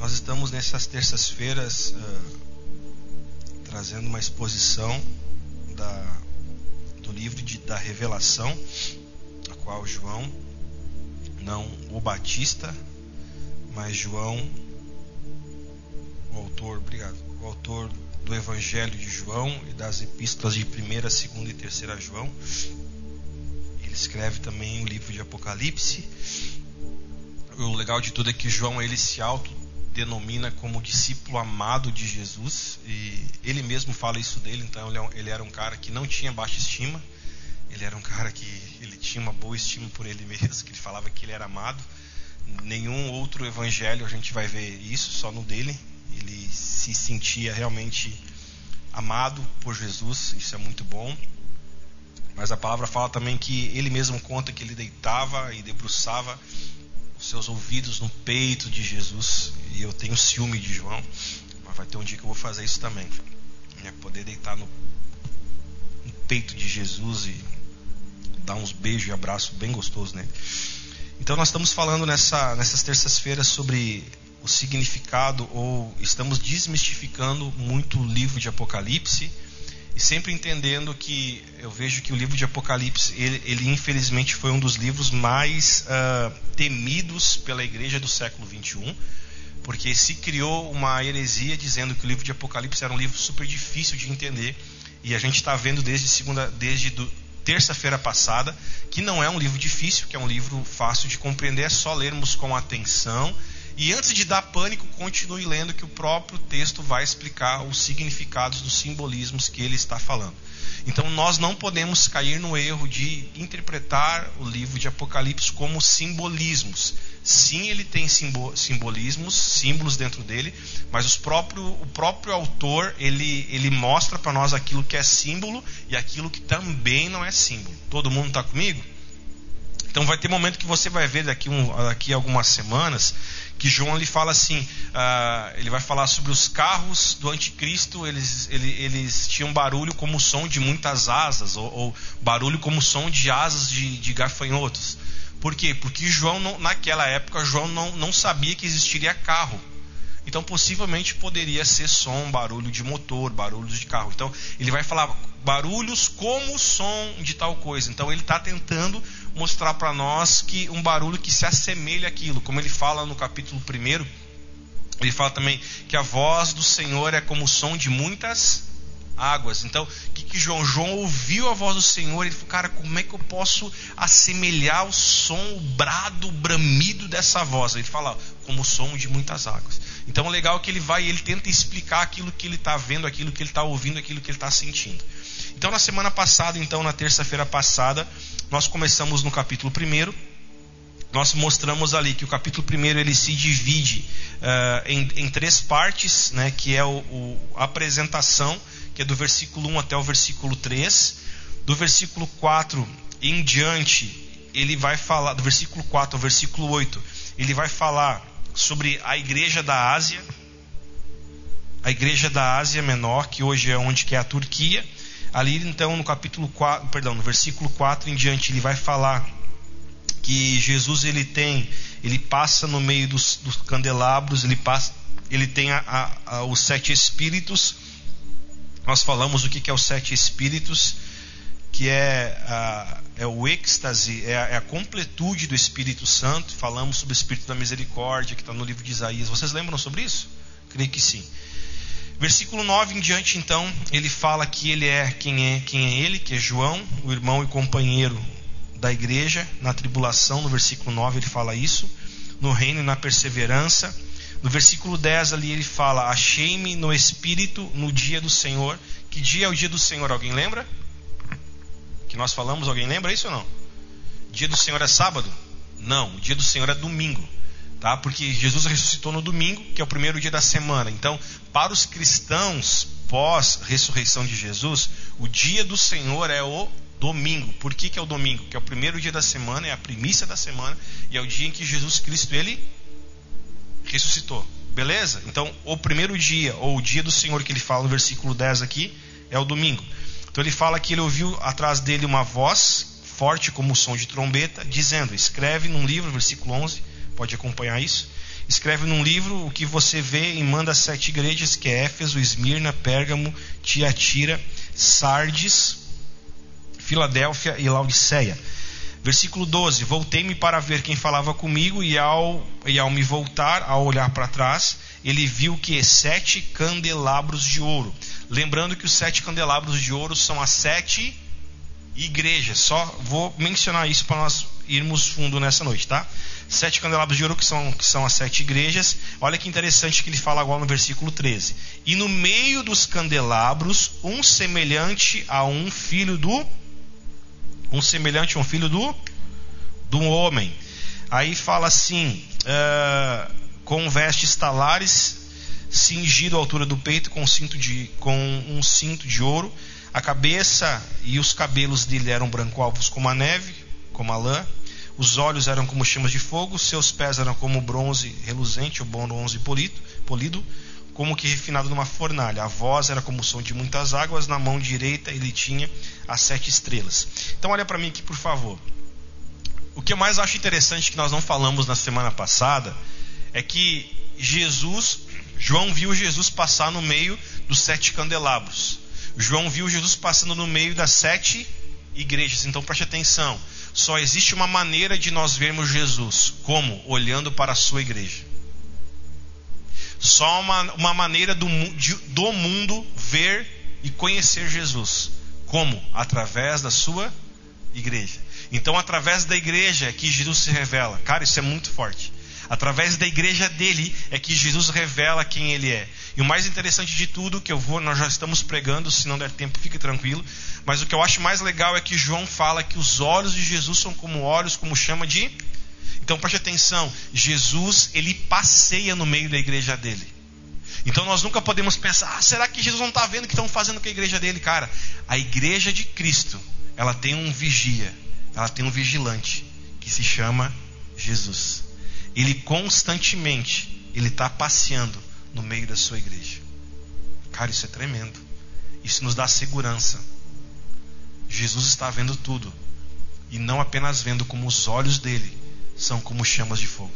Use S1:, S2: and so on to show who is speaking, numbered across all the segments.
S1: Nós estamos nessas terças-feiras uh, trazendo uma exposição da, do livro de, da Revelação, a qual João, não o Batista, mas João, o autor, obrigado, o autor do Evangelho de João e das epístolas de 1, 2 e 3 João. Ele escreve também o livro de Apocalipse. O legal de tudo é que João ele se autodenomina como discípulo amado de Jesus e ele mesmo fala isso dele, então ele é era um cara que não tinha baixa estima. Ele era um cara que ele tinha uma boa estima por ele mesmo, que ele falava que ele era amado. Nenhum outro evangelho a gente vai ver isso, só no dele ele se sentia realmente amado por Jesus, isso é muito bom. Mas a palavra fala também que ele mesmo conta que ele deitava e debruçava seus ouvidos no peito de Jesus. E eu tenho ciúme de João, mas vai ter um dia que eu vou fazer isso também. Né? Poder deitar no, no peito de Jesus e dar uns beijos e abraços bem gostosos nele. Então nós estamos falando nessa, nessas terças-feiras sobre o significado ou estamos desmistificando muito o livro de Apocalipse sempre entendendo que eu vejo que o livro de Apocalipse ele, ele infelizmente foi um dos livros mais uh, temidos pela igreja do século 21 porque se criou uma heresia dizendo que o livro de Apocalipse era um livro super difícil de entender e a gente está vendo desde segunda desde terça-feira passada que não é um livro difícil que é um livro fácil de compreender é só lermos com atenção e antes de dar pânico, continue lendo que o próprio texto vai explicar os significados dos simbolismos que ele está falando. Então nós não podemos cair no erro de interpretar o livro de Apocalipse como simbolismos. Sim, ele tem simbolismos, símbolos dentro dele, mas próprio, o próprio autor ele, ele mostra para nós aquilo que é símbolo e aquilo que também não é símbolo. Todo mundo está comigo? Então vai ter momento que você vai ver daqui, um, daqui algumas semanas que João ele fala assim, uh, ele vai falar sobre os carros do anticristo, eles, ele, eles tinham barulho como o som de muitas asas, ou, ou barulho como o som de asas de, de gafanhotos. Por quê? Porque João, não, naquela época, João não, não sabia que existiria carro. Então, possivelmente poderia ser som, barulho de motor, barulhos de carro. Então, ele vai falar barulhos como som de tal coisa. Então, ele está tentando mostrar para nós que um barulho que se assemelha àquilo, como ele fala no capítulo 1, ele fala também que a voz do Senhor é como o som de muitas águas. Então, o que, que João? João ouviu a voz do Senhor e falou, cara, como é que eu posso assemelhar o som, o brado, o bramido dessa voz? Ele fala, como o som de muitas águas. Então, o legal é que ele vai e ele tenta explicar aquilo que ele está vendo, aquilo que ele está ouvindo, aquilo que ele está sentindo. Então, na semana passada, então, na terça-feira passada, nós começamos no capítulo 1. Nós mostramos ali que o capítulo 1 ele se divide uh, em, em, três partes, né, que é o, o, a apresentação, que é do versículo 1 até o versículo 3. Do versículo 4 em diante, ele vai falar, do versículo 4 ao versículo 8, ele vai falar sobre a igreja da Ásia, a igreja da Ásia Menor, que hoje é onde que é a Turquia. Ali então no capítulo 4, perdão, no versículo 4 em diante, ele vai falar que Jesus ele tem, ele passa no meio dos, dos candelabros, ele passa, ele tem a, a, a, os sete espíritos. Nós falamos o que, que é os sete espíritos, que é, é o êxtase, é, é a, completude do Espírito Santo. Falamos sobre o Espírito da Misericórdia, que está no livro de Isaías. Vocês lembram sobre isso? Creio que sim. Versículo 9 em diante, então, ele fala que ele é quem é quem é ele, que é João, o irmão e companheiro da igreja, na tribulação, no versículo 9 ele fala isso, no reino e na perseverança. No versículo 10 ali ele fala: Achei-me no espírito no dia do Senhor. Que dia é o dia do Senhor? Alguém lembra? Que nós falamos, alguém lembra isso ou não? Dia do Senhor é sábado? Não, o dia do Senhor é domingo tá? Porque Jesus ressuscitou no domingo, que é o primeiro dia da semana. Então, para os cristãos pós ressurreição de Jesus, o dia do Senhor é o domingo. Por que, que é o domingo? Que é o primeiro dia da semana, é a primícia da semana e é o dia em que Jesus Cristo ele ressuscitou. Beleza? Então, o primeiro dia ou o dia do Senhor que ele fala no versículo 10 aqui é o domingo. Então ele fala que ele ouviu atrás dele uma voz forte como o som de trombeta, dizendo: Escreve num livro, versículo 11, pode acompanhar isso. escreve num livro o que você vê e manda sete igrejas, que é Éfeso, Esmirna, Pérgamo, Tiatira, Sardes, Filadélfia e Laodiceia. Versículo 12: Voltei-me para ver quem falava comigo, e ao, e ao me voltar, ao olhar para trás, ele viu que sete candelabros de ouro. Lembrando que os sete candelabros de ouro são as sete igrejas. Só vou mencionar isso para nós irmos fundo nessa noite, tá? Sete candelabros de ouro que são, que são as sete igrejas. Olha que interessante que ele fala agora no versículo 13. E no meio dos candelabros, um semelhante a um filho do. Um semelhante a um filho do. Do homem. Aí fala assim. Uh, com vestes talares, cingido à altura do peito com, cinto de, com um cinto de ouro. A cabeça e os cabelos dele eram branco-alvos como a neve, como a lã os olhos eram como chamas de fogo, seus pés eram como bronze reluzente, ou bronze polido, polido, como que refinado numa fornalha. A voz era como o som de muitas águas, na mão direita ele tinha as sete estrelas. Então olha para mim aqui, por favor. O que eu mais acho interessante que nós não falamos na semana passada é que Jesus, João viu Jesus passar no meio dos sete candelabros. João viu Jesus passando no meio das sete igrejas. Então preste atenção. Só existe uma maneira de nós vermos Jesus. Como? Olhando para a sua igreja. Só uma, uma maneira do, de, do mundo ver e conhecer Jesus. Como? Através da sua igreja. Então, através da igreja é que Jesus se revela. Cara, isso é muito forte. Através da igreja dele é que Jesus revela quem ele é. E o mais interessante de tudo que eu vou, nós já estamos pregando, se não der tempo, fique tranquilo. Mas o que eu acho mais legal é que João fala que os olhos de Jesus são como olhos, como chama de. Então preste atenção, Jesus ele passeia no meio da igreja dele. Então nós nunca podemos pensar, ah, será que Jesus não está vendo o que estão fazendo com a igreja dele, cara? A igreja de Cristo, ela tem um vigia, ela tem um vigilante que se chama Jesus. Ele constantemente ele está passeando no meio da sua igreja. Cara, isso é tremendo. Isso nos dá segurança. Jesus está vendo tudo. E não apenas vendo como os olhos dele são como chamas de fogo.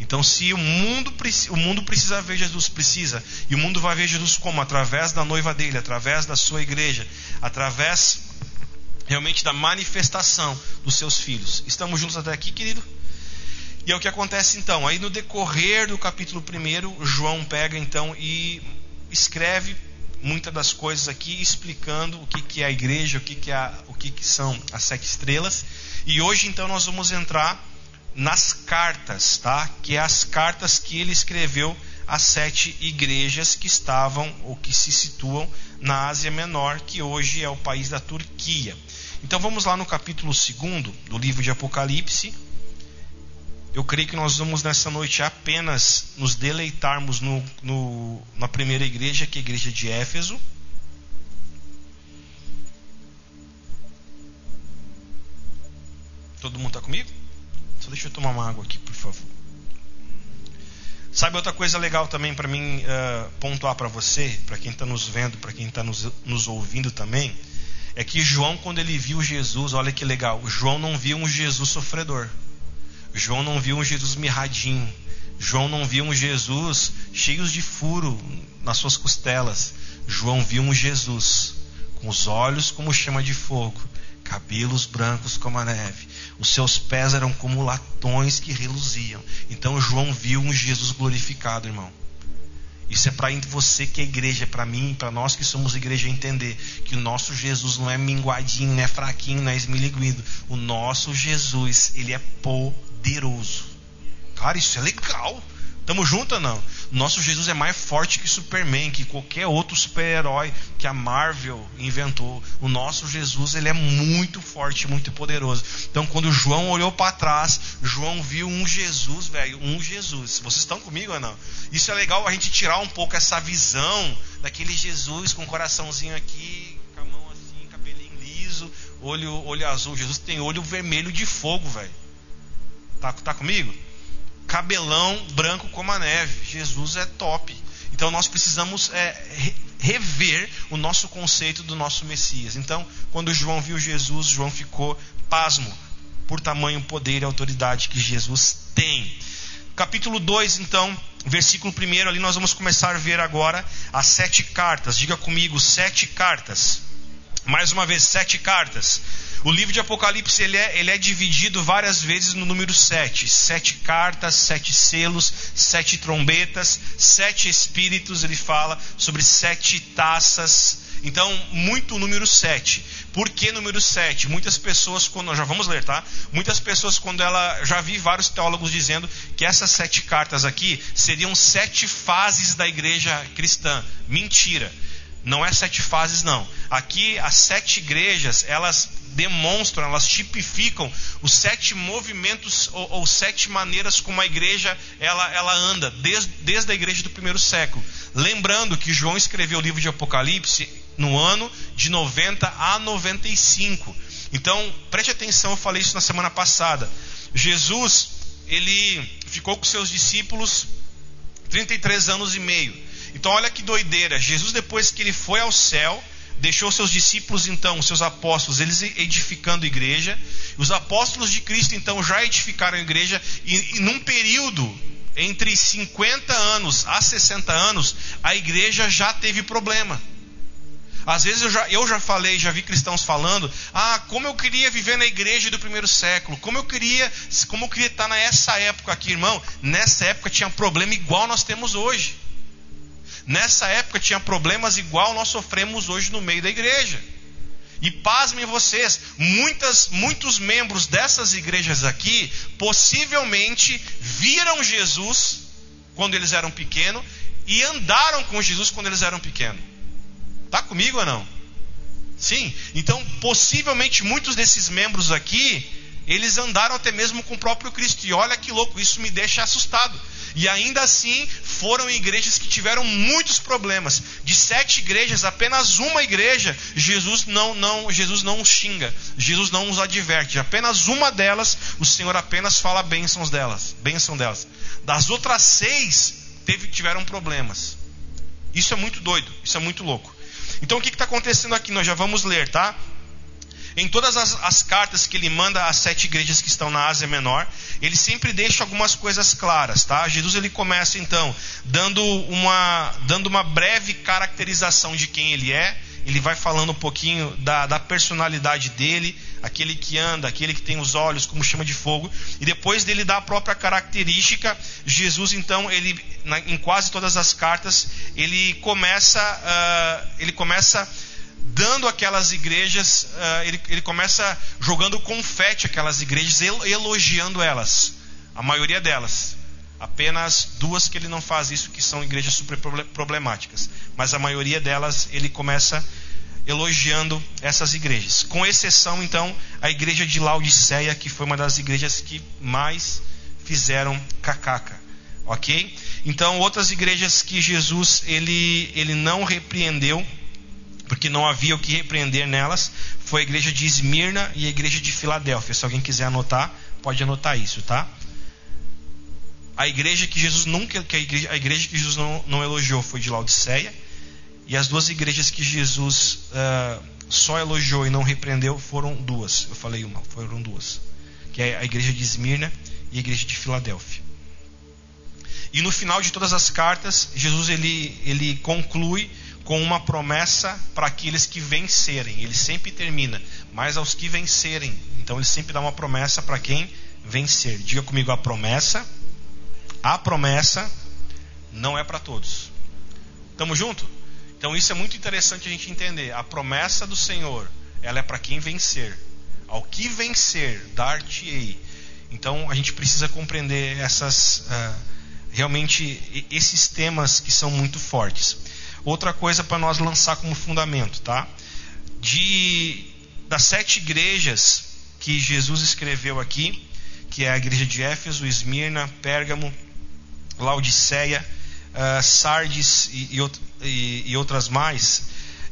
S1: Então, se o mundo, o mundo precisa ver Jesus, precisa. E o mundo vai ver Jesus como? Através da noiva dele, através da sua igreja, através realmente da manifestação dos seus filhos. Estamos juntos até aqui, querido? E é o que acontece então. Aí no decorrer do capítulo 1, João pega então e escreve muitas das coisas aqui, explicando o que, que é a igreja, o que, que, é, o que, que são as sete estrelas. E hoje então nós vamos entrar nas cartas, tá? Que é as cartas que ele escreveu às sete igrejas que estavam ou que se situam na Ásia Menor, que hoje é o país da Turquia. Então vamos lá no capítulo 2 do livro de Apocalipse, eu creio que nós vamos nessa noite apenas nos deleitarmos no, no, na primeira igreja, que é a igreja de Éfeso. Todo mundo está comigo? Só deixa eu tomar uma água aqui, por favor. Sabe outra coisa legal também para mim uh, pontuar para você, para quem está nos vendo, para quem está nos, nos ouvindo também, é que João, quando ele viu Jesus, olha que legal, João não viu um Jesus sofredor. João não viu um Jesus mirradinho. João não viu um Jesus cheio de furo nas suas costelas. João viu um Jesus com os olhos como chama de fogo, cabelos brancos como a neve. Os seus pés eram como latões que reluziam. Então João viu um Jesus glorificado, irmão. Isso é para você que é igreja, para mim, para nós que somos igreja entender que o nosso Jesus não é minguadinho, não é fraquinho, não é esmiliguido. O nosso Jesus, ele é poderoso. Cara, isso é legal. Tamo junto ou não? Nosso Jesus é mais forte que Superman, que qualquer outro super-herói que a Marvel inventou. O nosso Jesus, ele é muito forte, muito poderoso. Então, quando João olhou para trás, João viu um Jesus, velho, um Jesus. Vocês estão comigo ou não? Isso é legal a gente tirar um pouco essa visão daquele Jesus com o coraçãozinho aqui, com a mão assim, cabelinho liso, olho, olho azul. Jesus tem olho vermelho de fogo, velho. Tá, tá comigo? cabelão branco como a neve. Jesus é top. Então nós precisamos é, rever o nosso conceito do nosso Messias. Então, quando João viu Jesus, João ficou pasmo por tamanho poder e autoridade que Jesus tem. Capítulo 2, então, versículo 1 ali, nós vamos começar a ver agora as sete cartas. Diga comigo, sete cartas. Mais uma vez, sete cartas. O livro de Apocalipse ele é, ele é dividido várias vezes no número sete. Sete cartas, sete selos, sete trombetas, sete espíritos. Ele fala sobre sete taças. Então, muito número sete. Por que número 7? Muitas pessoas, quando já vamos ler, tá? Muitas pessoas, quando ela. Já vi vários teólogos dizendo que essas sete cartas aqui seriam sete fases da igreja cristã. Mentira. Não é sete fases, não. Aqui, as sete igrejas, elas demonstram, elas tipificam os sete movimentos ou, ou sete maneiras como a igreja ela, ela anda, desde, desde a igreja do primeiro século. Lembrando que João escreveu o livro de Apocalipse no ano de 90 a 95. Então, preste atenção, eu falei isso na semana passada. Jesus, ele ficou com seus discípulos 33 anos e meio. Então, olha que doideira. Jesus, depois que ele foi ao céu, deixou seus discípulos, então, seus apóstolos, eles edificando a igreja. Os apóstolos de Cristo, então, já edificaram a igreja. E, e num período entre 50 anos a 60 anos, a igreja já teve problema. Às vezes eu já, eu já falei, já vi cristãos falando, ah, como eu queria viver na igreja do primeiro século, como eu queria, como eu queria estar nessa época aqui, irmão. Nessa época tinha problema igual nós temos hoje. Nessa época tinha problemas igual nós sofremos hoje no meio da igreja. E pasmem vocês, muitas, muitos membros dessas igrejas aqui possivelmente viram Jesus quando eles eram pequenos e andaram com Jesus quando eles eram pequenos. Está comigo ou não? Sim. Então, possivelmente muitos desses membros aqui, eles andaram até mesmo com o próprio Cristo. E olha que louco, isso me deixa assustado. E ainda assim, foram igrejas que tiveram muitos problemas. De sete igrejas, apenas uma igreja, Jesus não, não, Jesus não os xinga, Jesus não os adverte. Apenas uma delas, o Senhor apenas fala bênçãos delas, bênção delas. Das outras seis, teve, tiveram problemas. Isso é muito doido, isso é muito louco. Então o que está acontecendo aqui? Nós já vamos ler, tá? Em todas as, as, cartas que ele manda às sete igrejas que estão na Ásia Menor, ele sempre deixa algumas coisas claras, tá? Jesus ele começa então dando uma, dando uma breve caracterização de quem ele é. Ele vai falando um pouquinho da, da personalidade dele, aquele que anda, aquele que tem os olhos como chama de fogo, e depois dele dar a própria característica, Jesus então ele na, em quase todas as cartas ele começa uh, ele começa dando aquelas igrejas, uh, ele, ele começa jogando confete aquelas igrejas, elogiando elas, a maioria delas. Apenas duas que ele não faz isso, que são igrejas super problemáticas. Mas a maioria delas ele começa elogiando essas igrejas. Com exceção, então, a igreja de Laodiceia, que foi uma das igrejas que mais fizeram cacaca. Ok? Então, outras igrejas que Jesus ele, ele não repreendeu, porque não havia o que repreender nelas, foi a igreja de Esmirna e a igreja de Filadélfia. Se alguém quiser anotar, pode anotar isso, tá? A igreja que Jesus nunca, que a igreja, a igreja que Jesus não, não elogiou foi de Laodiceia e as duas igrejas que Jesus uh, só elogiou e não repreendeu foram duas. Eu falei uma, foram duas. Que é a igreja de Esmirna e a igreja de Filadélfia. E no final de todas as cartas, Jesus ele, ele conclui com uma promessa para aqueles que vencerem. Ele sempre termina, mas aos que vencerem. Então ele sempre dá uma promessa para quem vencer. Diga comigo a promessa. A promessa não é para todos. Tamo junto? Então isso é muito interessante a gente entender. A promessa do Senhor, ela é para quem vencer. Ao que vencer, dar-te-ei. Então a gente precisa compreender essas uh, realmente esses temas que são muito fortes. Outra coisa para nós lançar como fundamento, tá? De das sete igrejas que Jesus escreveu aqui, que é a igreja de Éfeso, Esmirna, Pérgamo, Laodiceia, uh, Sardes e, e, e, outras mais,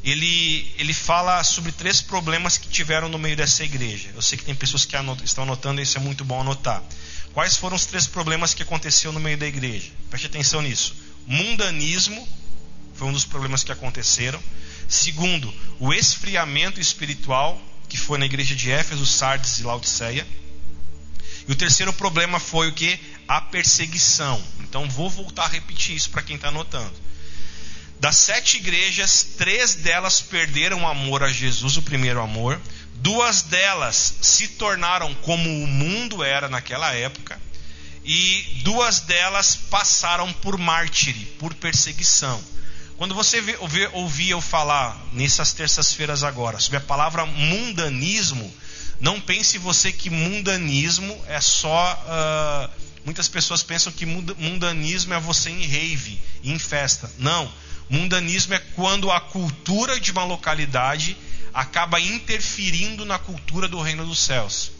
S1: ele, ele fala sobre três problemas que tiveram no meio dessa igreja. Eu sei que tem pessoas que anot estão anotando, isso é muito bom anotar. Quais foram os três problemas que aconteceu no meio da igreja? Preste atenção nisso. Mundanismo foi um dos problemas que aconteceram. Segundo, o esfriamento espiritual, que foi na igreja de Éfeso, Sardes e Laodiceia. E o terceiro problema foi o que? A perseguição. Então vou voltar a repetir isso para quem está anotando. Das sete igrejas, três delas perderam o amor a Jesus, o primeiro amor. Duas delas se tornaram como o mundo era naquela época. E duas delas passaram por mártire, por perseguição. Quando você ouvia eu falar nessas terças-feiras agora sobre a palavra mundanismo, não pense você que mundanismo é só. Uh, muitas pessoas pensam que mundanismo é você em rave, em festa. Não. Mundanismo é quando a cultura de uma localidade acaba interferindo na cultura do reino dos céus.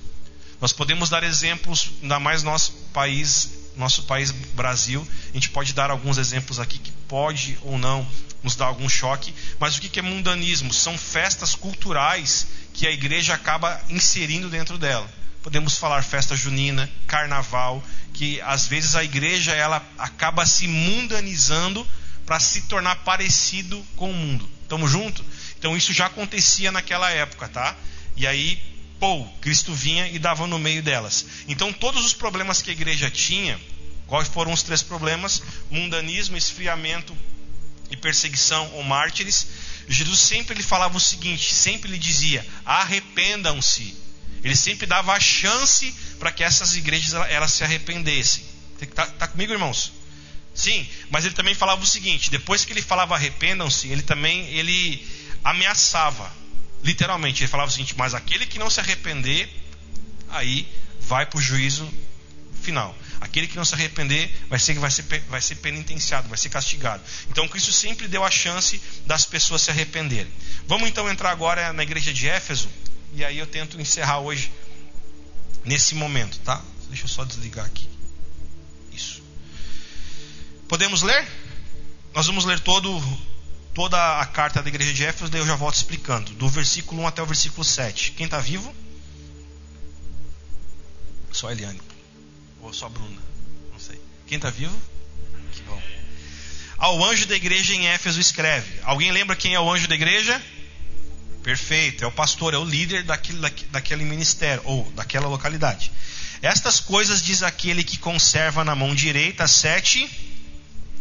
S1: Nós podemos dar exemplos, ainda mais nosso país, nosso país Brasil, a gente pode dar alguns exemplos aqui que pode ou não nos dar algum choque, mas o que é mundanismo? São festas culturais que a igreja acaba inserindo dentro dela. Podemos falar festa junina, carnaval, que às vezes a igreja ela acaba se mundanizando para se tornar parecido com o mundo. Estamos junto? Então isso já acontecia naquela época, tá? E aí, pô, Cristo vinha e dava no meio delas. Então todos os problemas que a igreja tinha, quais foram os três problemas? Mundanismo, esfriamento e perseguição ou mártires. Jesus sempre lhe falava o seguinte, sempre lhe dizia: arrependam-se. Ele sempre dava a chance para que essas igrejas elas se arrependessem. Está tá comigo, irmãos? Sim, mas ele também falava o seguinte: depois que ele falava arrependam-se, ele também ele ameaçava, literalmente. Ele falava o seguinte: mas aquele que não se arrepender, aí vai para o juízo final. Aquele que não se arrepender vai ser, vai, ser, vai ser penitenciado, vai ser castigado. Então Cristo sempre deu a chance das pessoas se arrependerem. Vamos então entrar agora na igreja de Éfeso. E aí eu tento encerrar hoje nesse momento, tá? Deixa eu só desligar aqui. Isso. Podemos ler? Nós vamos ler todo, toda a carta da igreja de Éfeso, daí eu já volto explicando. Do versículo 1 até o versículo 7. Quem está vivo? Só a Eliane. Ou só a Bruna? Não sei. Quem está vivo? Que bom. Ao anjo da igreja em Éfeso escreve. Alguém lembra quem é o anjo da igreja? Perfeito, é o pastor, é o líder daquele, daquele ministério ou daquela localidade. Estas coisas diz aquele que conserva na mão direita sete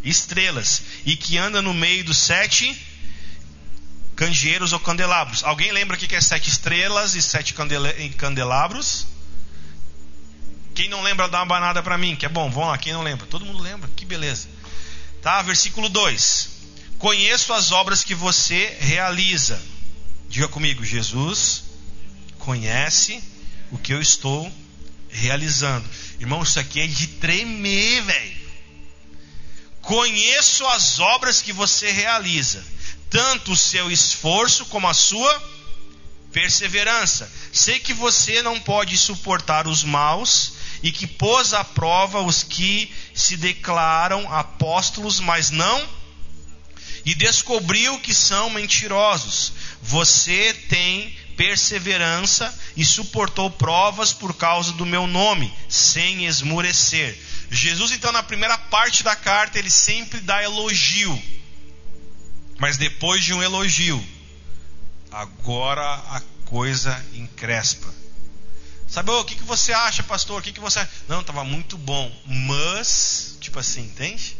S1: estrelas e que anda no meio dos sete candeeiros ou candelabros. Alguém lembra o que é sete estrelas e sete candelabros? Quem não lembra, dá uma banada para mim, que é bom. Vamos lá, quem não lembra? Todo mundo lembra, que beleza. Tá, versículo 2. Conheço as obras que você realiza. Diga comigo, Jesus conhece o que eu estou realizando. Irmão, isso aqui é de tremer, velho. Conheço as obras que você realiza, tanto o seu esforço como a sua perseverança. Sei que você não pode suportar os maus e que pôs à prova os que se declaram apóstolos, mas não, e descobriu que são mentirosos. Você tem perseverança e suportou provas por causa do meu nome, sem esmurecer. Jesus, então, na primeira parte da carta, ele sempre dá elogio. Mas depois de um elogio, agora a coisa encrespa. Sabe, o que, que você acha, pastor? O que, que você. Não, estava muito bom. Mas, tipo assim, entende?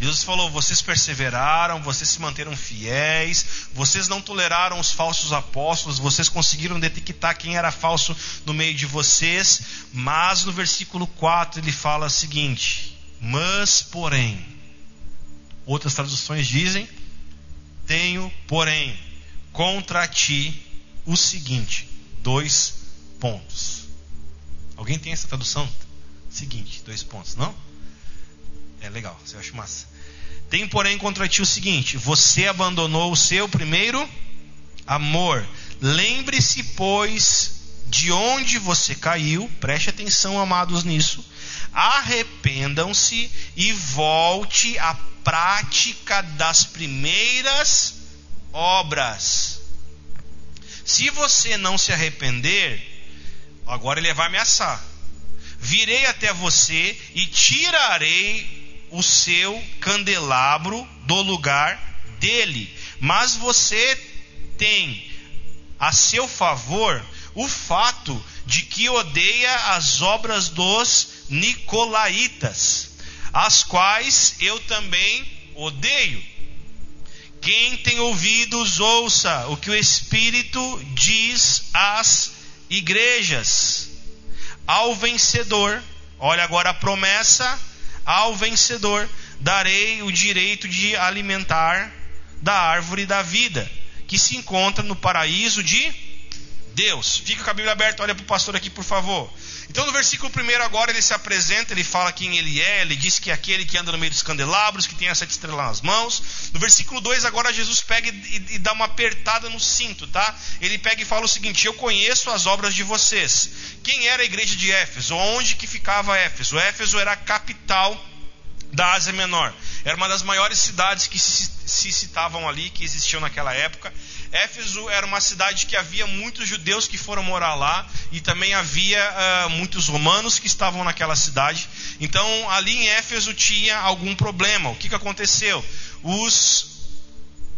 S1: Jesus falou: vocês perseveraram, vocês se manteram fiéis, vocês não toleraram os falsos apóstolos, vocês conseguiram detectar quem era falso no meio de vocês. Mas no versículo 4 ele fala o seguinte: Mas, porém, outras traduções dizem: Tenho, porém, contra ti o seguinte: dois pontos. Alguém tem essa tradução? Seguinte, dois pontos, não? É legal, você acha massa. Tem, porém, contra ti o seguinte: você abandonou o seu primeiro amor. Lembre-se, pois, de onde você caiu. Preste atenção, amados, nisso. Arrependam-se e volte à prática das primeiras obras. Se você não se arrepender, Agora ele vai ameaçar. Virei até você e tirarei o seu candelabro do lugar dele. Mas você tem a seu favor o fato de que odeia as obras dos nicolaítas, as quais eu também odeio. Quem tem ouvidos, ouça o que o Espírito diz às igrejas. Ao vencedor, olha agora a promessa: ao vencedor darei o direito de alimentar da árvore da vida, que se encontra no paraíso de Deus. Fica com a Bíblia aberta, olha para o pastor aqui, por favor. Então, no versículo 1 agora ele se apresenta, ele fala quem ele é, ele diz que é aquele que anda no meio dos candelabros, que tem as sete estrelas nas mãos. No versículo 2 agora Jesus pega e, e, dá uma apertada no cinto, tá? Ele pega e fala o seguinte: Eu conheço as obras de vocês. Quem era a igreja de Éfeso? Onde que ficava Éfeso? Éfeso era a capital da Ásia Menor. Era uma das maiores cidades que se, citavam ali, que existiam naquela época. Éfeso era uma cidade que havia muitos judeus que foram morar lá e também havia uh, muitos romanos que estavam naquela cidade. Então, ali em Éfeso tinha algum problema. O que, que aconteceu? Os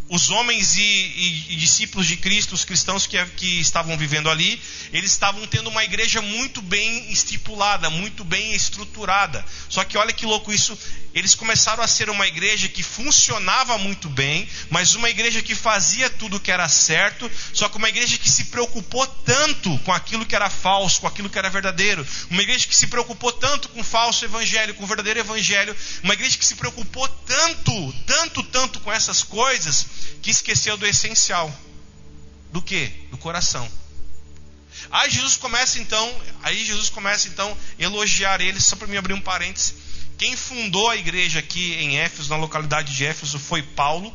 S1: os homens e, e, e, discípulos de Cristo, os cristãos que, que, estavam vivendo ali, eles estavam tendo uma igreja muito bem estipulada, muito bem estruturada. Só que olha que louco isso, eles começaram a ser uma igreja que funcionava muito bem, mas uma igreja que fazia tudo que era certo, só que uma igreja que se preocupou tanto com aquilo que era falso, com aquilo que era verdadeiro, uma igreja que se preocupou tanto com o falso evangelho, com o verdadeiro evangelho, uma igreja que se preocupou tanto, tanto, tanto com essas coisas que esqueceu do essencial. Do que? Do coração. Aí Jesus começa então, aí Jesus começa então elogiar eles, só para me abrir um parênteses. Quem fundou a igreja aqui em Éfeso, na localidade de Éfeso, foi Paulo.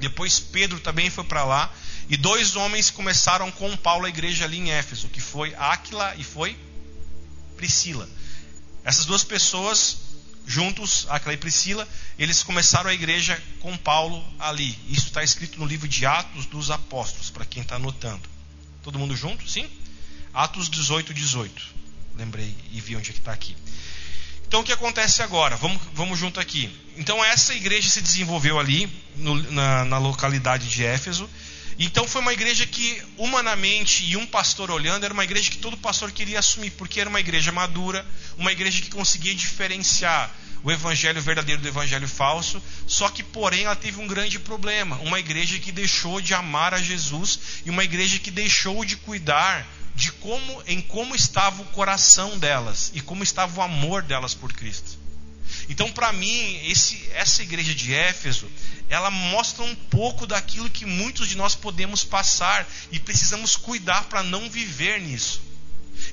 S1: Depois Pedro também foi para lá. E dois homens começaram com Paulo a igreja ali em Éfeso, que foi Áquila e foi Priscila. Essas duas pessoas juntos, Aquila e Priscila, eles começaram a igreja com Paulo ali. Isso está escrito no livro de Atos dos Apóstolos, para quem está anotando. Todo mundo junto? Sim? Atos 18, 18. Lembrei e vi onde é que está aqui. Então o que acontece agora? Vamos, vamos junto aqui. Então essa igreja se desenvolveu ali, no, na, na localidade de Éfeso. Então foi uma igreja que, humanamente, e um pastor olhando, era uma igreja que todo pastor queria assumir, porque era uma igreja madura, uma igreja que conseguia diferenciar o evangelho verdadeiro do evangelho falso, só que, porém, ela teve um grande problema. Uma igreja que deixou de amar a Jesus e uma igreja que deixou de cuidar de como, em como estava o coração delas e como estava o amor delas por Cristo. Então, para mim, esse, essa igreja de Éfeso, ela mostra um pouco daquilo que muitos de nós podemos passar e precisamos cuidar para não viver nisso.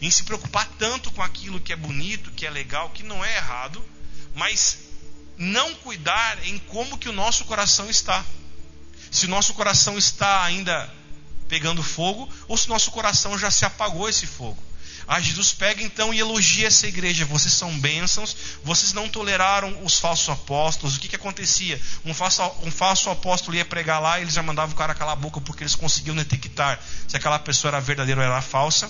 S1: Em se preocupar tanto com aquilo que é bonito, que é legal, que não é errado, mas não cuidar em como que o nosso coração está. Se o nosso coração está ainda pegando fogo ou se nosso coração já se apagou esse fogo. Ah, Jesus pega então e elogia essa igreja. Vocês são bênçãos, vocês não toleraram os falsos apóstolos. O que, que acontecia? Um falso, um falso apóstolo ia pregar lá e eles já mandavam o cara calar a boca porque eles conseguiam detectar se aquela pessoa era verdadeira ou era falsa.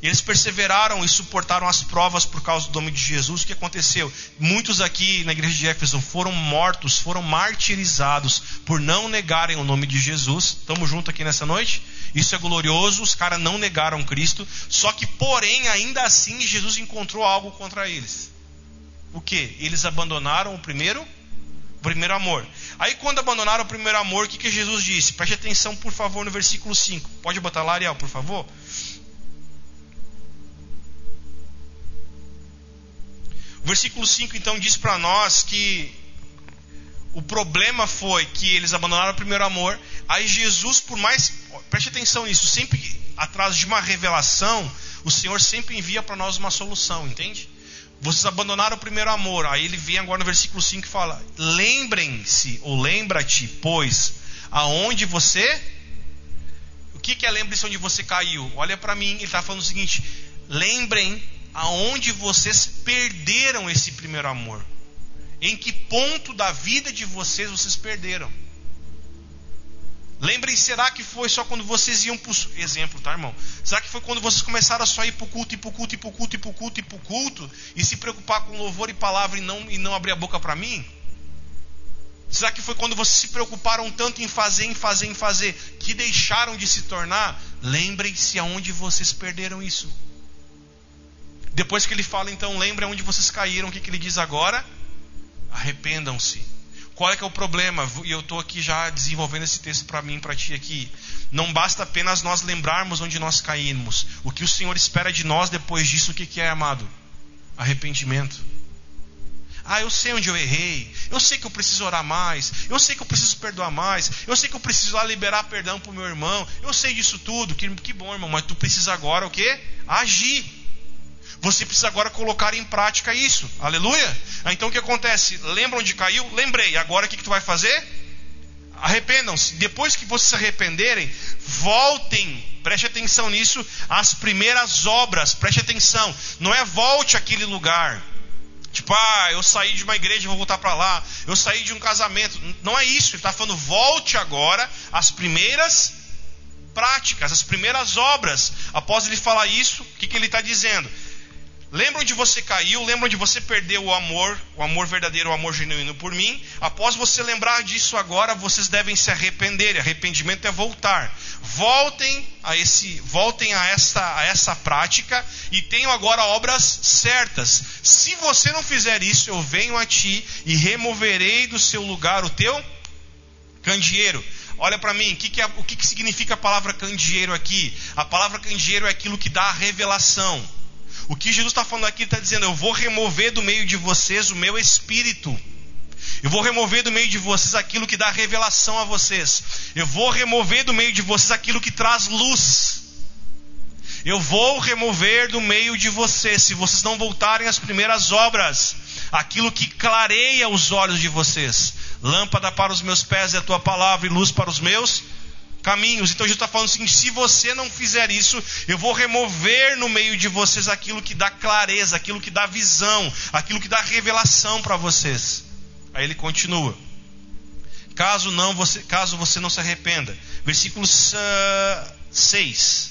S1: E eles perseveraram e suportaram as provas por causa do nome de Jesus. O que aconteceu? Muitos aqui na igreja de Éfeso foram mortos, foram martirizados por não negarem o nome de Jesus. Estamos juntos aqui nessa noite? Isso é glorioso, os caras não negaram Cristo. Só que, porém, ainda assim, Jesus encontrou algo contra eles. O que? Eles abandonaram o primeiro, o primeiro amor. Aí, quando abandonaram o primeiro amor, o que, que Jesus disse? Preste atenção, por favor, no versículo 5. Pode botar lá, Ariel, por favor? Versículo 5 então diz para nós que o problema foi que eles abandonaram o primeiro amor. Aí Jesus, por mais. Preste atenção nisso, sempre atrás de uma revelação, o Senhor sempre envia para nós uma solução, entende? Vocês abandonaram o primeiro amor. Aí ele vem agora no versículo 5 e fala: Lembrem-se, ou lembra-te, pois, aonde você. O que, que é lembre-se onde você caiu? Olha para mim, ele está falando o seguinte: Lembrem aonde vocês perderam esse primeiro amor. Em que ponto da vida de vocês vocês perderam? Lembrem, será que foi só quando vocês iam para exemplo, tá, irmão? Será que foi quando vocês começaram a só ir para o culto, ir para o culto, ir para o culto, ir para o culto, ir para o culto, e se preocupar com louvor e palavra e não, e não abrir a boca para mim? Será que foi quando vocês se preocuparam tanto em fazer, em fazer, em fazer, que deixaram de se tornar lembrem-se aonde vocês perderam isso. Depois que ele fala, então, lembrem onde vocês caíram, o que, que ele diz agora? Arrependam-se. Qual é que é o problema? E eu estou aqui já desenvolvendo esse texto para mim, para ti aqui. Não basta apenas nós lembrarmos onde nós caímos. O que o Senhor espera de nós depois disso, o que, que é, amado? Arrependimento. Ah, eu sei onde eu errei. Eu sei que eu preciso orar mais. Eu sei que eu preciso perdoar mais. Eu sei que eu preciso lá liberar perdão para o meu irmão. Eu sei disso tudo. Que, que bom, irmão. Mas tu precisa agora o quê? Agir. Você precisa agora colocar em prática isso. Aleluia? Ah, então o que acontece? Lembra onde caiu? Lembrei. Agora o que, que tu vai fazer? Arrependam-se. Depois que vocês se arrependerem, voltem. Preste atenção nisso. As primeiras obras. Preste atenção. Não é volte àquele lugar. Tipo, ah, eu saí de uma igreja vou voltar para lá. Eu saí de um casamento. Não é isso. Ele está falando, volte agora às primeiras práticas, às primeiras obras. Após ele falar isso, o que, que ele está dizendo? Lembra onde você caiu, lembra onde você perdeu o amor, o amor verdadeiro, o amor genuíno por mim. Após você lembrar disso agora, vocês devem se arrepender. Arrependimento é voltar. Voltem a esse, voltem a essa, a essa prática e tenham agora obras certas. Se você não fizer isso, eu venho a ti e removerei do seu lugar o teu candeeiro. Olha para mim, que, que, é, o que, que significa a palavra candeeiro aqui? A palavra candeeiro é aquilo que dá a revelação. O que Jesus está falando aqui está dizendo: Eu vou remover do meio de vocês o meu espírito. Eu vou remover do meio de vocês aquilo que dá revelação a vocês. Eu vou remover do meio de vocês aquilo que traz luz. Eu vou remover do meio de vocês, se vocês não voltarem às primeiras obras, aquilo que clareia os olhos de vocês. Lâmpada para os meus pés é a tua palavra e luz para os meus caminhos. Então Jesus está falando assim: se você não fizer isso, eu vou remover no meio de vocês aquilo que dá clareza, aquilo que dá visão, aquilo que dá revelação para vocês. Aí ele continua. Caso não você, caso você não se arrependa. Versículo 6.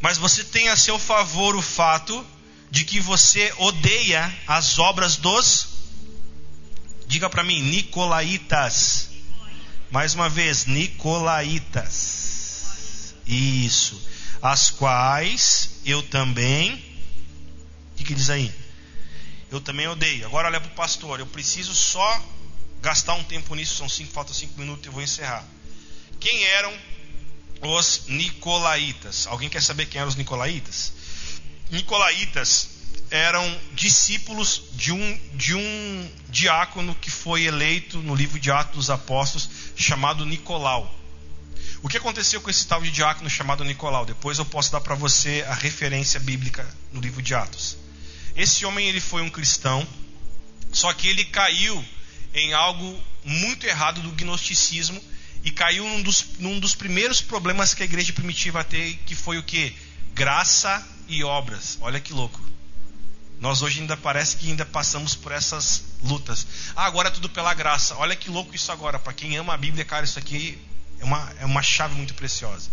S1: Mas você tem a seu favor o fato de que você odeia as obras dos Diga para mim, Nicolaitas. Mais uma vez, Nicolaitas. Isso. As quais eu também. O que, que diz aí? Eu também odeio. Agora olha para o pastor. Eu preciso só gastar um tempo nisso. São cinco, falta cinco minutos e eu vou encerrar. Quem eram os Nicolaitas? Alguém quer saber quem eram os Nicolaitas? Nicolaitas eram discípulos de um, de um diácono que foi eleito no livro de Atos dos Apóstolos, chamado Nicolau. O que aconteceu com esse tal de diácono chamado Nicolau? Depois eu posso dar para você a referência bíblica no livro de Atos. Esse homem ele foi um cristão, só que ele caiu em algo muito errado do gnosticismo e caiu num dos, num dos primeiros problemas que a igreja primitiva teve, que foi o que? Graça e obras. Olha que louco. Nós hoje ainda parece que ainda passamos por essas lutas. Ah, agora é tudo pela graça. Olha que louco isso agora. Para quem ama a Bíblia, cara, isso aqui é uma, é uma chave muito preciosa.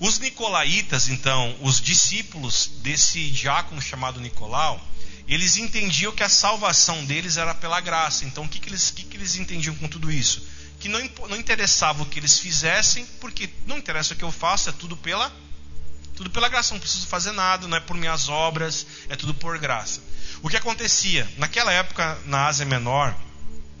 S1: Os nicolaítas, então, os discípulos desse diácono chamado Nicolau, eles entendiam que a salvação deles era pela graça. Então, o que, que, eles, que, que eles entendiam com tudo isso? Que não, não interessava o que eles fizessem, porque não interessa o que eu faço, é tudo pela graça tudo pela graça, não preciso fazer nada, não é por minhas obras, é tudo por graça. O que acontecia? Naquela época, na Ásia Menor,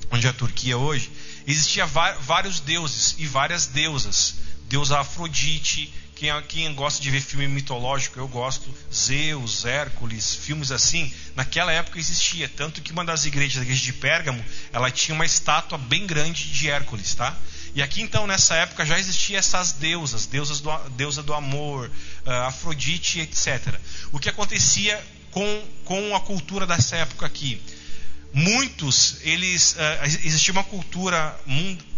S1: onde é a Turquia hoje, existia vários deuses e várias deusas. Deus Afrodite, quem, quem gosta de ver filme mitológico, eu gosto. Zeus, Hércules, filmes assim. Naquela época existia. Tanto que uma das igrejas, a igreja de Pérgamo, ela tinha uma estátua bem grande de Hércules, tá? E aqui então nessa época já existiam essas deusas, deusas do, deusa do amor, uh, Afrodite, etc. O que acontecia com, com a cultura dessa época aqui? Muitos, eles uh, existia uma cultura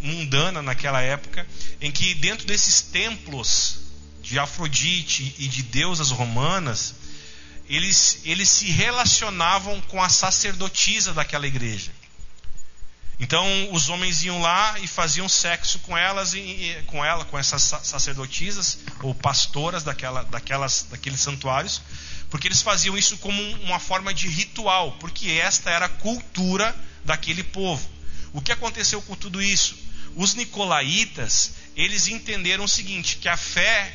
S1: mundana naquela época em que dentro desses templos de Afrodite e de deusas romanas, eles, eles se relacionavam com a sacerdotisa daquela igreja. Então os homens iam lá e faziam sexo com elas e, com ela, com essas sacerdotisas ou pastoras daquela, daquelas, daqueles santuários, porque eles faziam isso como uma forma de ritual, porque esta era a cultura daquele povo. O que aconteceu com tudo isso? Os nicolaítas, eles entenderam o seguinte, que a fé,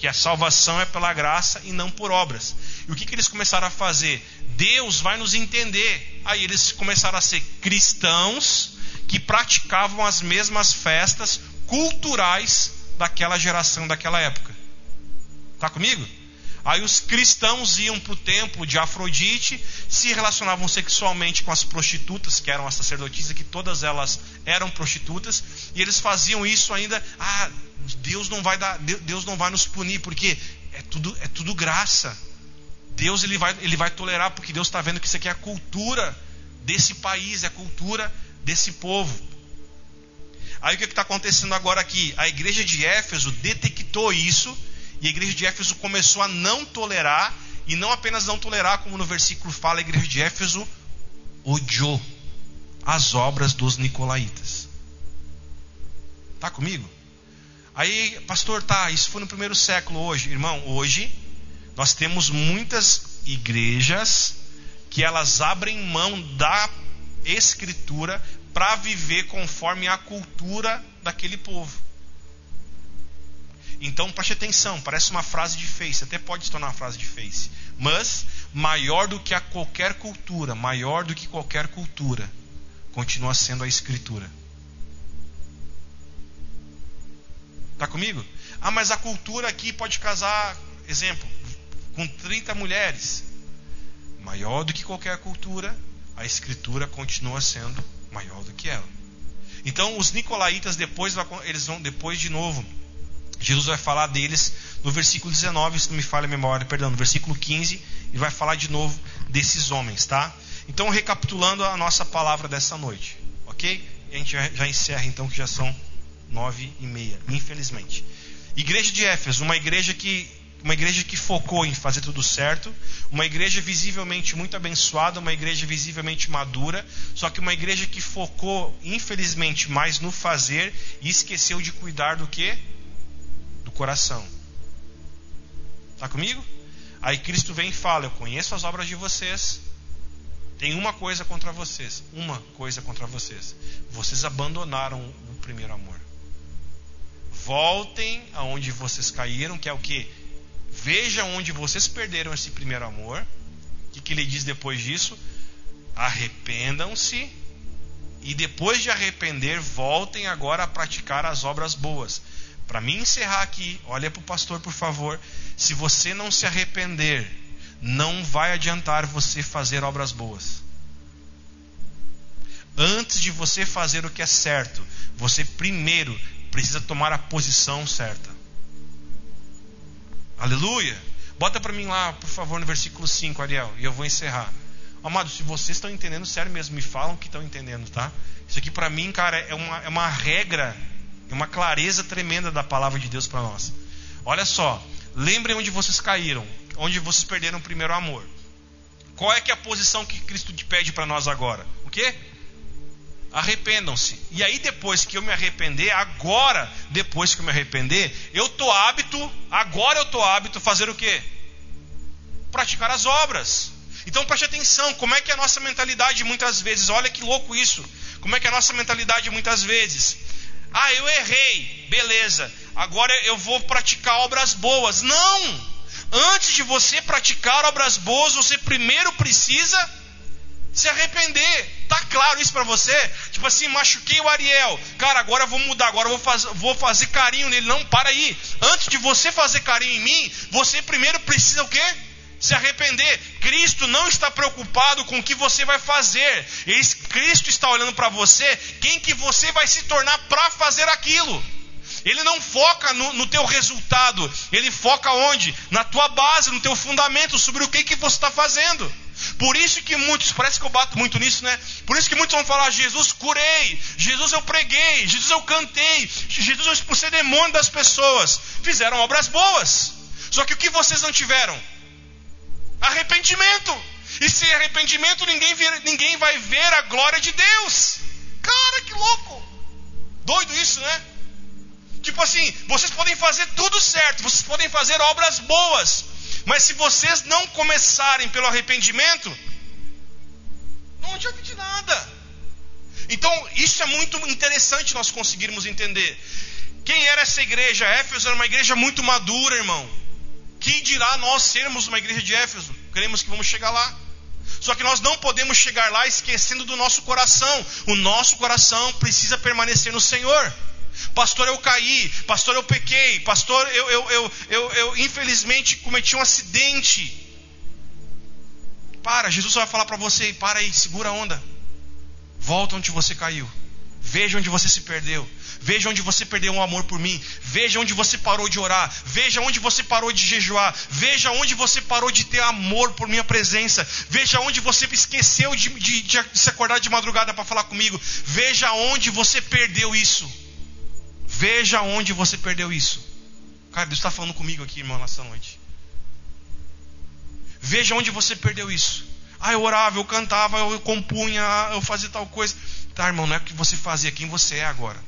S1: que a salvação é pela graça e não por obras. E o que, que eles começaram a fazer? Deus vai nos entender. Aí eles começaram a ser cristãos que praticavam as mesmas festas culturais daquela geração, daquela época. Está comigo? Aí os cristãos iam para o templo de Afrodite, se relacionavam sexualmente com as prostitutas, que eram as sacerdotisas, que todas elas eram prostitutas, e eles faziam isso ainda. Ah, Deus não vai dar, Deus não vai nos punir, porque é tudo, é tudo graça. Deus ele vai, ele vai tolerar, porque Deus está vendo que isso aqui é a cultura desse país, é a cultura desse povo. Aí o que está acontecendo agora aqui? A igreja de Éfeso detectou isso e a igreja de Éfeso começou a não tolerar, e não apenas não tolerar, como no versículo fala, a igreja de Éfeso odiou as obras dos nicolaítas. Tá comigo? Aí, pastor, tá, isso foi no primeiro século hoje. Irmão, hoje nós temos muitas igrejas que elas abrem mão da escritura para viver conforme a cultura daquele povo. Então preste atenção, parece uma frase de face, até pode se tornar uma frase de face. Mas, maior do que a qualquer cultura, maior do que qualquer cultura, continua sendo a Escritura. Está comigo? Ah, mas a cultura aqui pode casar, exemplo, com 30 mulheres. Maior do que qualquer cultura, a Escritura continua sendo maior do que ela. Então, os nicolaítas depois eles vão depois de novo Jesus vai falar deles no versículo 19, se não me falha a memória, perdão, no versículo 15, e vai falar de novo desses homens, tá? Então, recapitulando a nossa palavra dessa noite, ok? A gente já encerra então, que já são nove e meia, infelizmente. Igreja de Éfeso, uma igreja que uma igreja que focou em fazer tudo certo, uma igreja visivelmente muito abençoada, uma igreja visivelmente madura, só que uma igreja que focou, infelizmente, mais no fazer e esqueceu de cuidar do que? Do coração. Está comigo? Aí Cristo vem e fala: Eu conheço as obras de vocês. Tem uma coisa contra vocês. Uma coisa contra vocês. Vocês abandonaram o primeiro amor. Voltem aonde vocês caíram, que é o que? Vejam onde vocês perderam esse primeiro amor. O que, que ele diz depois disso? Arrependam-se. E depois de arrepender, voltem agora a praticar as obras boas. Para mim encerrar aqui, olha para o pastor, por favor. Se você não se arrepender, não vai adiantar você fazer obras boas. Antes de você fazer o que é certo, você primeiro precisa tomar a posição certa. Aleluia! Bota para mim lá, por favor, no versículo 5, Ariel, e eu vou encerrar. Amados, se vocês estão entendendo, sério mesmo, me falam que estão entendendo, tá? Isso aqui para mim, cara, é uma, é uma regra uma clareza tremenda da palavra de Deus para nós. Olha só, lembrem onde vocês caíram, onde vocês perderam o primeiro amor. Qual é que é a posição que Cristo te pede para nós agora? O quê? Arrependam-se. E aí depois que eu me arrepender, agora, depois que eu me arrepender, eu tô hábito, agora eu tô hábito fazer o quê? Praticar as obras. Então preste atenção, como é que é a nossa mentalidade muitas vezes? Olha que louco isso. Como é que é a nossa mentalidade muitas vezes? Ah, eu errei, beleza. Agora eu vou praticar obras boas. Não! Antes de você praticar obras boas, você primeiro precisa se arrepender. Tá claro isso para você? Tipo assim, machuquei o Ariel. Cara, agora eu vou mudar, agora eu vou, faz, vou fazer carinho nele. Não, para aí. Antes de você fazer carinho em mim, você primeiro precisa o quê? Se arrepender. Cristo não está preocupado com o que você vai fazer. Cristo está olhando para você, quem que você vai se tornar para fazer aquilo. Ele não foca no, no, teu resultado, ele foca onde? Na tua base, no teu fundamento, sobre o que, que você está fazendo. Por isso que muitos, parece que eu bato muito nisso, né? Por isso que muitos vão falar: Jesus curei, Jesus eu preguei, Jesus eu cantei, Jesus eu expulsei demônio das pessoas. Fizeram obras boas. Só que o que vocês não tiveram? Arrependimento. E sem arrependimento ninguém, ninguém vai ver a glória de Deus. Cara, que louco! Doido isso, né? Tipo assim, vocês podem fazer tudo certo, vocês podem fazer obras boas, mas se vocês não começarem pelo arrependimento, não adianta de nada. Então, isso é muito interessante nós conseguirmos entender. Quem era essa igreja? Éfeso era uma igreja muito madura, irmão. Que dirá nós sermos uma igreja de Éfeso? Queremos que vamos chegar lá. Só que nós não podemos chegar lá esquecendo do nosso coração. O nosso coração precisa permanecer no Senhor. Pastor, eu caí. Pastor, eu pequei. Pastor, eu, eu, eu, eu, eu infelizmente cometi um acidente. Para, Jesus vai falar para você: para aí, segura a onda. Volta onde você caiu. Veja onde você se perdeu. Veja onde você perdeu um amor por mim. Veja onde você parou de orar. Veja onde você parou de jejuar. Veja onde você parou de ter amor por minha presença. Veja onde você esqueceu de, de, de se acordar de madrugada para falar comigo. Veja onde você perdeu isso. Veja onde você perdeu isso. Cara, Deus está falando comigo aqui, irmão, nessa noite. Veja onde você perdeu isso. Ah, eu orava, eu cantava, eu compunha, eu fazia tal coisa. Tá, irmão, não é o que você fazia, quem você é agora.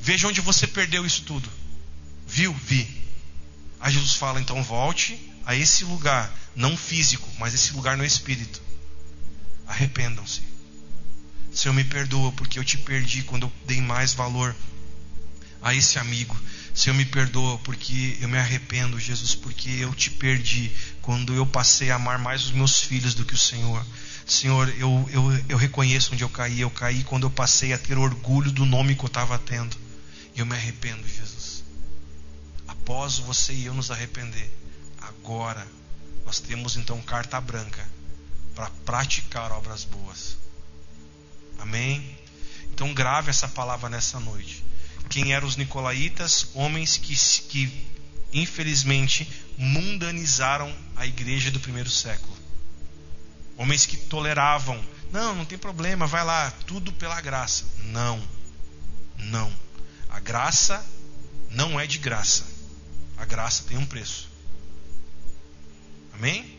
S1: Veja onde você perdeu isso tudo. Viu? Vi. Aí Jesus fala: então volte a esse lugar, não físico, mas esse lugar no espírito. Arrependam-se. Senhor, me perdoa porque eu te perdi quando eu dei mais valor a esse amigo. Senhor, me perdoa porque eu me arrependo, Jesus, porque eu te perdi quando eu passei a amar mais os meus filhos do que o Senhor. Senhor, eu, eu, eu reconheço onde eu caí. Eu caí quando eu passei a ter orgulho do nome que eu estava tendo. Eu me arrependo, Jesus. Após você e eu nos arrepender, agora nós temos então carta branca para praticar obras boas. Amém? Então grave essa palavra nessa noite. Quem eram os nicolaítas? Homens que, que infelizmente mundanizaram a igreja do primeiro século. Homens que toleravam, não, não tem problema, vai lá, tudo pela graça. Não, não. A graça não é de graça. A graça tem um preço. Amém?